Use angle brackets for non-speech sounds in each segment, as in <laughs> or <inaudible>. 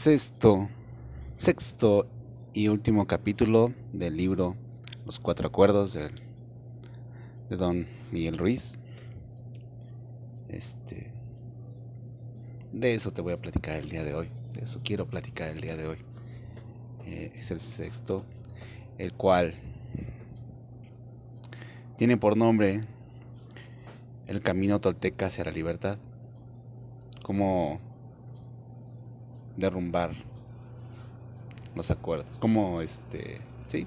sexto, sexto y último capítulo del libro Los Cuatro Acuerdos de, de Don Miguel Ruiz. Este, de eso te voy a platicar el día de hoy. De eso quiero platicar el día de hoy. Eh, es el sexto, el cual tiene por nombre El camino tolteca hacia la libertad. Como derrumbar los acuerdos. Como este, sí.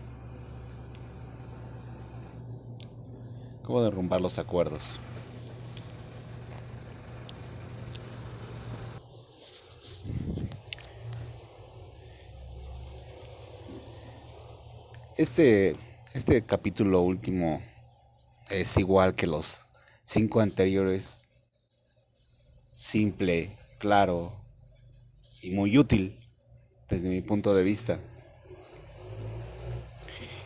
Como derrumbar los acuerdos. Este, este capítulo último es igual que los cinco anteriores. Simple, claro, y muy útil desde mi punto de vista.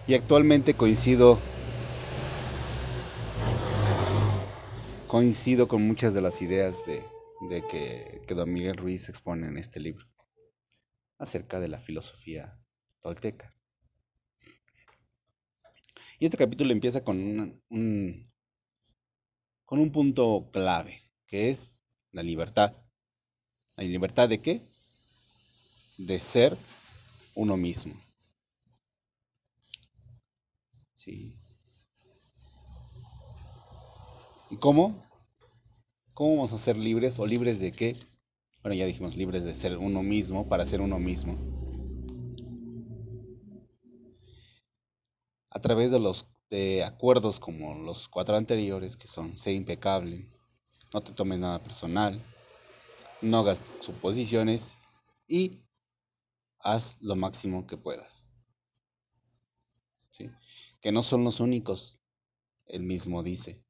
Y actualmente coincido coincido con muchas de las ideas de, de que, que, don Miguel Ruiz expone en este libro acerca de la filosofía tolteca. Y este capítulo empieza con un, un, con un punto clave, que es la libertad. ¿La libertad de qué? De ser uno mismo. ¿Sí? ¿Y cómo? ¿Cómo vamos a ser libres o libres de qué? Bueno, ya dijimos libres de ser uno mismo para ser uno mismo. A través de los de acuerdos como los cuatro anteriores, que son sé impecable, no te tomes nada personal, no hagas suposiciones y haz lo máximo que puedas. ¿Sí? Que no son los únicos, él mismo dice,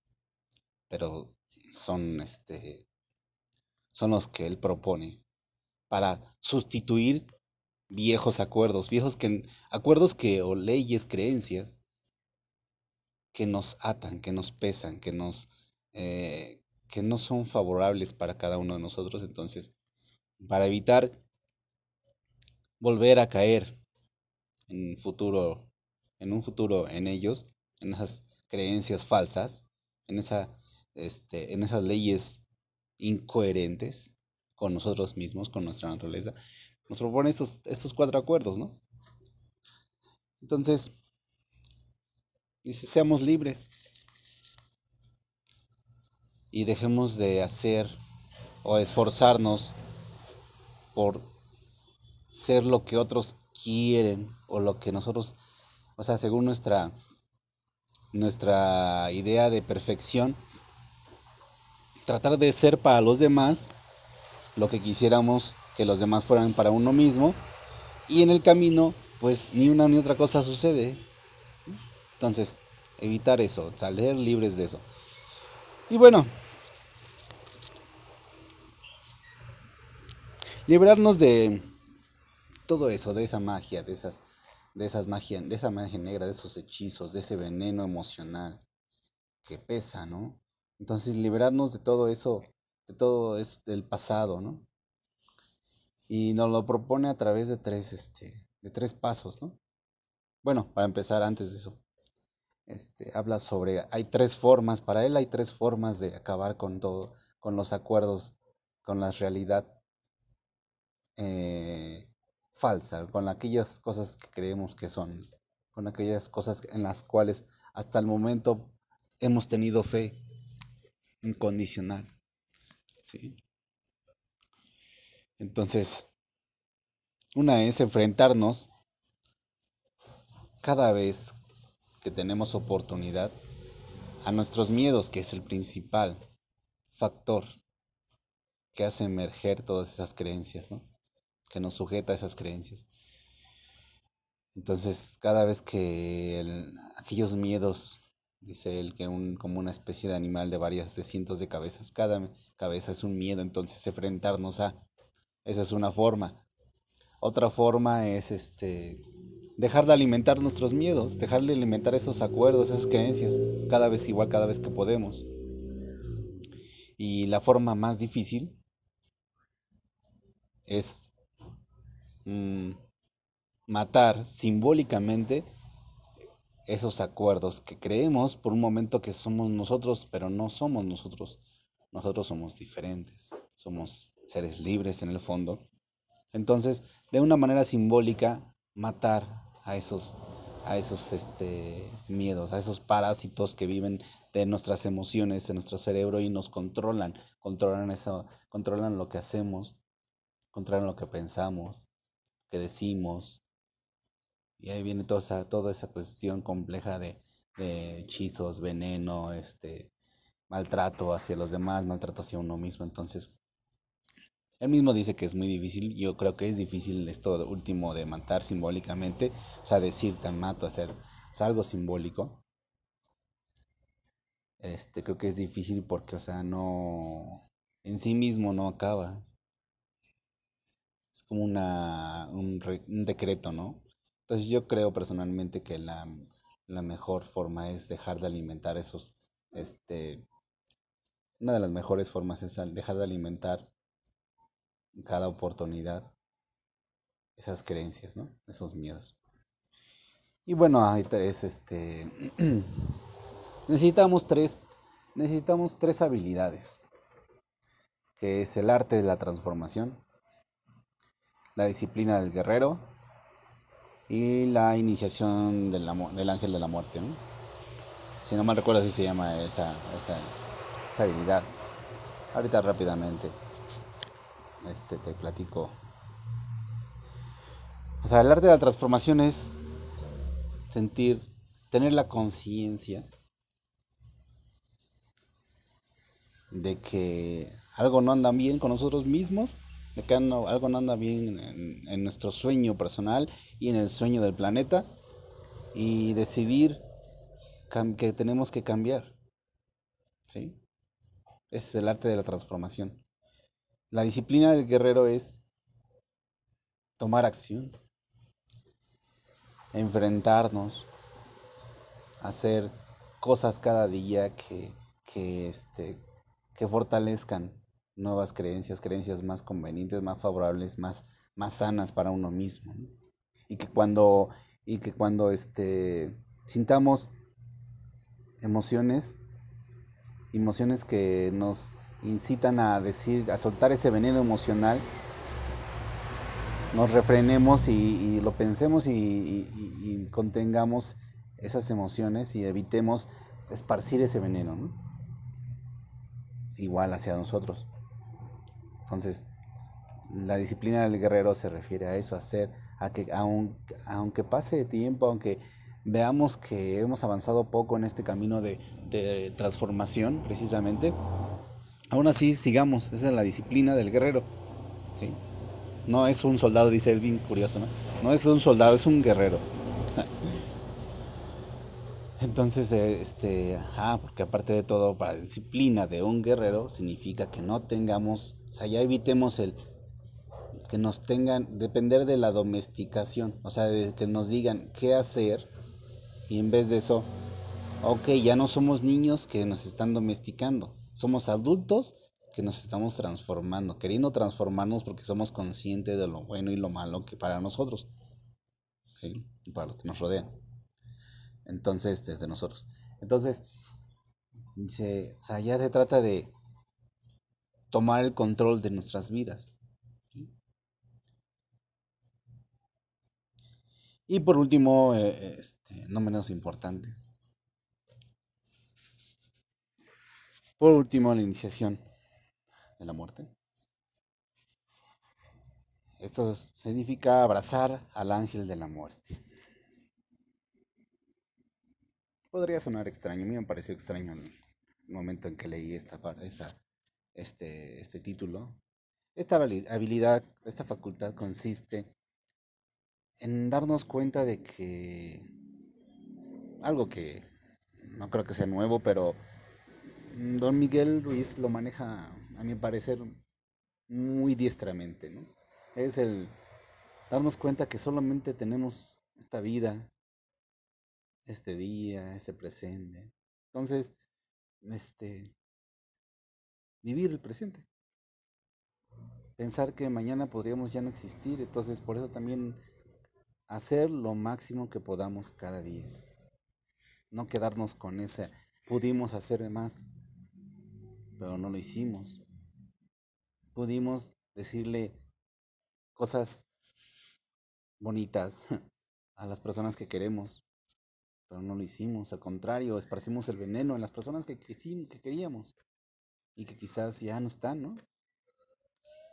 pero son este son los que él propone para sustituir viejos acuerdos, viejos que acuerdos que o leyes, creencias que nos atan, que nos pesan, que nos eh, que no son favorables para cada uno de nosotros, entonces para evitar volver a caer en futuro, en un futuro en ellos, en esas creencias falsas, en esa, este, en esas leyes incoherentes con nosotros mismos, con nuestra naturaleza, nos propone estos, estos cuatro acuerdos, ¿no? Entonces, dice, seamos libres y dejemos de hacer o esforzarnos por ser lo que otros quieren o lo que nosotros, o sea, según nuestra nuestra idea de perfección, tratar de ser para los demás lo que quisiéramos que los demás fueran para uno mismo y en el camino pues ni una ni otra cosa sucede. Entonces, evitar eso, salir libres de eso. Y bueno, librarnos de todo eso, de esa magia, de esas, de esas magia, de esa magia negra, de esos hechizos, de ese veneno emocional que pesa, ¿no? Entonces liberarnos de todo eso, de todo eso del pasado, ¿no? Y nos lo propone a través de tres, este, de tres pasos, ¿no? Bueno, para empezar antes de eso, este, habla sobre, hay tres formas, para él hay tres formas de acabar con todo, con los acuerdos, con la realidad eh, falsa, con aquellas cosas que creemos que son, con aquellas cosas en las cuales hasta el momento hemos tenido fe incondicional. ¿sí? Entonces, una es enfrentarnos cada vez que tenemos oportunidad a nuestros miedos, que es el principal factor que hace emerger todas esas creencias, ¿no? Que nos sujeta a esas creencias. Entonces, cada vez que aquellos miedos, dice él, que un, como una especie de animal de varias, de cientos de cabezas, cada cabeza es un miedo, entonces enfrentarnos a, esa es una forma. Otra forma es este dejar de alimentar nuestros miedos, dejar de alimentar esos acuerdos, esas creencias, cada vez igual, cada vez que podemos. Y la forma más difícil es mm, matar simbólicamente esos acuerdos que creemos por un momento que somos nosotros, pero no somos nosotros. Nosotros somos diferentes, somos seres libres en el fondo. Entonces, de una manera simbólica, matar a esos, a esos este, miedos, a esos parásitos que viven de nuestras emociones, en nuestro cerebro y nos controlan, controlan eso, controlan lo que hacemos, controlan lo que pensamos, que decimos, y ahí viene toda esa, toda esa cuestión compleja de, hechizos, veneno, este, maltrato hacia los demás, maltrato hacia uno mismo. Entonces, él mismo dice que es muy difícil. Yo creo que es difícil esto último de matar simbólicamente. O sea, decir te mato, hacer algo simbólico. Este, creo que es difícil porque, o sea, no. En sí mismo no acaba. Es como una, un, un decreto, ¿no? Entonces yo creo personalmente que la, la mejor forma es dejar de alimentar esos, este, una de las mejores formas es dejar de alimentar en cada oportunidad esas creencias, ¿no? Esos miedos. Y bueno, hay tres, este, <clears throat> necesitamos tres, necesitamos tres habilidades, que es el arte de la transformación, la disciplina del guerrero y la iniciación del, del ángel de la muerte. Si no mal recuerdo, así se llama esa, esa, esa habilidad. Ahorita rápidamente este, te platico. O sea, el arte de la transformación es sentir, tener la conciencia de que algo no anda bien con nosotros mismos de que algo no anda bien en, nuestro sueño personal y en el sueño del planeta y decidir que tenemos que cambiar. ¿Sí? Ese es el arte de la transformación. La disciplina del guerrero es tomar acción, enfrentarnos, hacer cosas cada día que, este, que fortalezcan nuevas creencias, creencias más convenientes, más favorables, más, más sanas para uno mismo. Y que cuando, y que cuando este, sintamos emociones, emociones que nos incitan a decir, a soltar ese veneno emocional, nos refrenemos y, lo pensemos y, y, contengamos esas emociones y evitemos esparcir ese veneno, igual hacia nosotros. Entonces, la disciplina del guerrero se refiere a eso, a hacer, a que aunque pase tiempo, aunque veamos que hemos avanzado poco en este camino de, transformación, precisamente, aún así sigamos, esa es la disciplina del guerrero. No es un soldado, dice Elvin, curioso, ¿no? No es un soldado, es un guerrero. <laughs> Entonces, eh, este, ah, porque aparte de todo, para la disciplina de un guerrero significa que no tengamos, sea, ya evitemos el que nos tengan, depender de la domesticación, o sea, de que nos digan qué hacer y en vez de eso, ok, ya no somos niños que nos están domesticando, somos adultos que nos estamos transformando, queriendo transformarnos porque somos conscientes de lo bueno y lo malo que para nosotros, ¿sí? para los que nos rodean. Entonces, desde nosotros. Entonces, o sea, ya se trata de tomar el control de nuestras vidas. Y por último, eh, este, no menos importante. Por último, la iniciación de la muerte. Esto significa abrazar al ángel de la muerte. Podría sonar extraño, a mí me pareció extraño el momento en que leí esta, esta, este, este título. Esta habilidad, esta facultad consiste en darnos cuenta de que algo que no creo que sea nuevo, pero Don Miguel Ruiz lo maneja, a mi parecer, muy diestramente. ¿no? Es el darnos cuenta que solamente tenemos esta vida, este día, este presente. Entonces, este, vivir el presente. pensar que mañana podríamos ya no existir. Entonces, por eso también hacer lo máximo que podamos cada día. No quedarnos con ese, pudimos hacer más, pero no lo hicimos. Pudimos decirle cosas bonitas <laughs> a las personas que queremos, pero no lo hicimos. Al contrario, esparcimos el veneno en las personas que, que, que queríamos y que quizás ya no están, ¿no?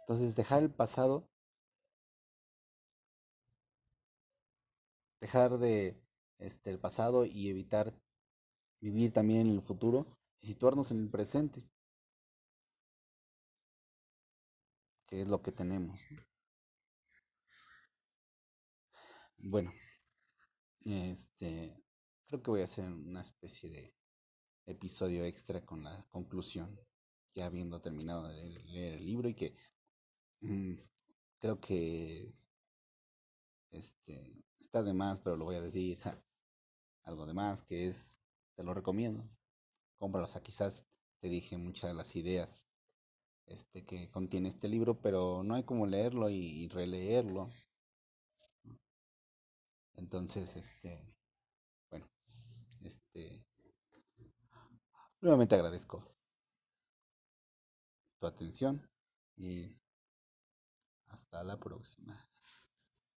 Entonces, dejar el pasado, dejar de este, el pasado y evitar vivir también en el futuro y situarnos en el presente, que es lo que tenemos. Bueno, este, creo que voy a hacer una especie de episodio extra con la conclusión, ya habiendo terminado de leer el libro y que mmm, creo que este, está de más, pero lo voy a decir, algo de más, que es, te lo recomiendo, cómpralo, o sea, quizás te dije muchas de las ideas este, que contiene este libro, pero no hay como leerlo y releerlo. Entonces, este, bueno, este, nuevamente agradezco atención y hasta la próxima.